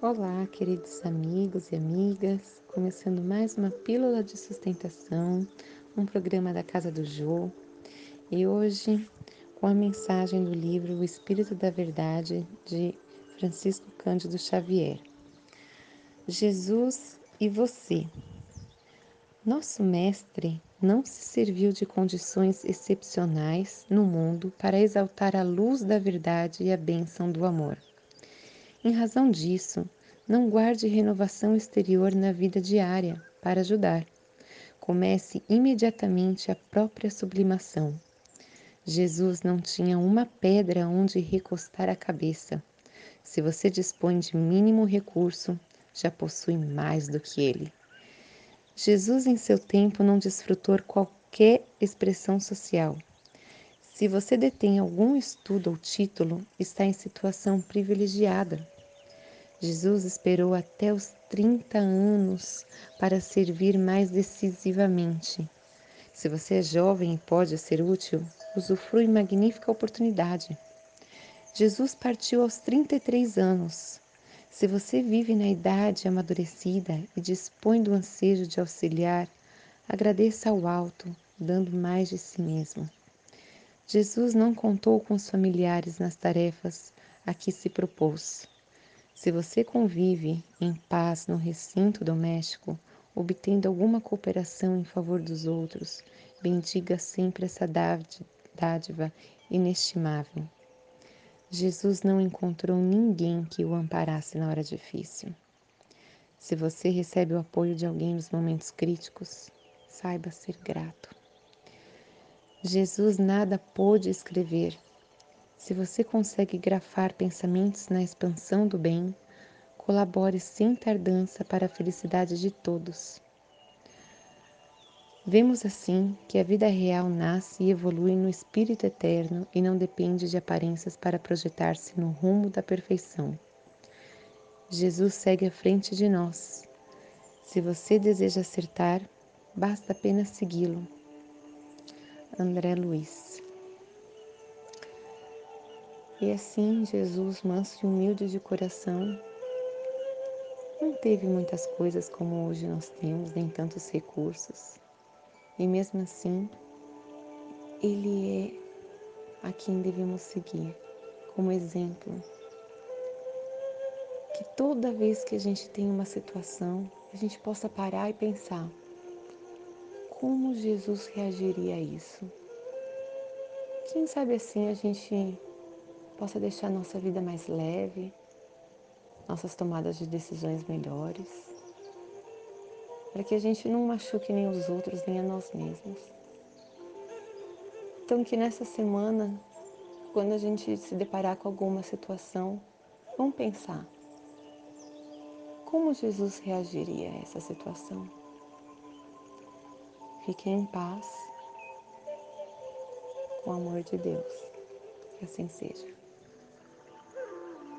Olá, queridos amigos e amigas, começando mais uma Pílula de Sustentação, um programa da Casa do Jô, e hoje com a mensagem do livro O Espírito da Verdade, de Francisco Cândido Xavier. Jesus e você. Nosso Mestre não se serviu de condições excepcionais no mundo para exaltar a luz da verdade e a bênção do amor. Em razão disso, não guarde renovação exterior na vida diária para ajudar. Comece imediatamente a própria sublimação. Jesus não tinha uma pedra onde recostar a cabeça. Se você dispõe de mínimo recurso, já possui mais do que ele. Jesus, em seu tempo, não desfrutou qualquer expressão social. Se você detém algum estudo ou título, está em situação privilegiada. Jesus esperou até os 30 anos para servir mais decisivamente. Se você é jovem e pode ser útil, usufrui magnífica oportunidade. Jesus partiu aos 33 anos. Se você vive na idade amadurecida e dispõe do ansejo de auxiliar, agradeça ao alto, dando mais de si mesmo. Jesus não contou com os familiares nas tarefas a que se propôs. Se você convive em paz no recinto doméstico, obtendo alguma cooperação em favor dos outros, bendiga sempre essa dádiva inestimável. Jesus não encontrou ninguém que o amparasse na hora difícil. Se você recebe o apoio de alguém nos momentos críticos, saiba ser grato. Jesus nada pôde escrever. Se você consegue grafar pensamentos na expansão do bem, colabore sem tardança para a felicidade de todos. Vemos assim que a vida real nasce e evolui no espírito eterno e não depende de aparências para projetar-se no rumo da perfeição. Jesus segue à frente de nós. Se você deseja acertar, basta apenas segui-lo André Luiz. E assim, Jesus, manso e humilde de coração, não teve muitas coisas como hoje nós temos, nem tantos recursos. E mesmo assim, Ele é a quem devemos seguir como exemplo. Que toda vez que a gente tem uma situação, a gente possa parar e pensar: como Jesus reagiria a isso? Quem sabe assim a gente possa deixar nossa vida mais leve, nossas tomadas de decisões melhores, para que a gente não machuque nem os outros, nem a nós mesmos. Então, que nessa semana, quando a gente se deparar com alguma situação, vamos pensar: como Jesus reagiria a essa situação? Fiquem em paz, com o amor de Deus. Que assim seja.